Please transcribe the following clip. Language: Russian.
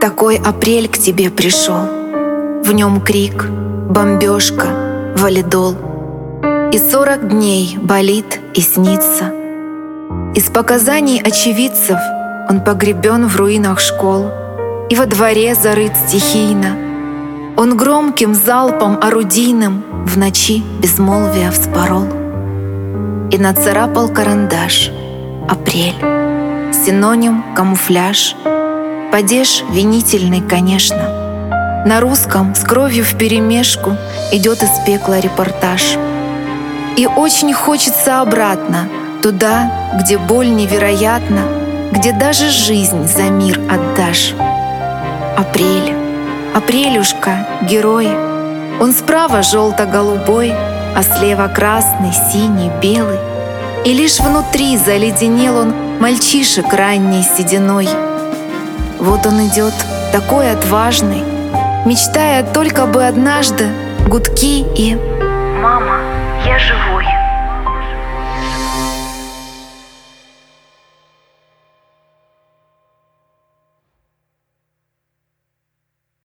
Такой апрель к тебе пришел. В нем крик, бомбежка, валидол. И сорок дней болит и снится. Из показаний очевидцев он погребен в руинах школ И во дворе зарыт стихийно. Он громким залпом орудийным В ночи безмолвия вспорол. И нацарапал карандаш Апрель, синоним камуфляж — Падеж винительный, конечно. На русском с кровью вперемешку идет из пекла репортаж. И очень хочется обратно, туда, где боль невероятна, где даже жизнь за мир отдашь. Апрель, апрелюшка, герой, он справа желто-голубой, а слева красный, синий, белый. И лишь внутри заледенел он мальчишек ранней сединой — вот он идет, такой отважный, мечтая только бы однажды гудки и «Мама, я живой».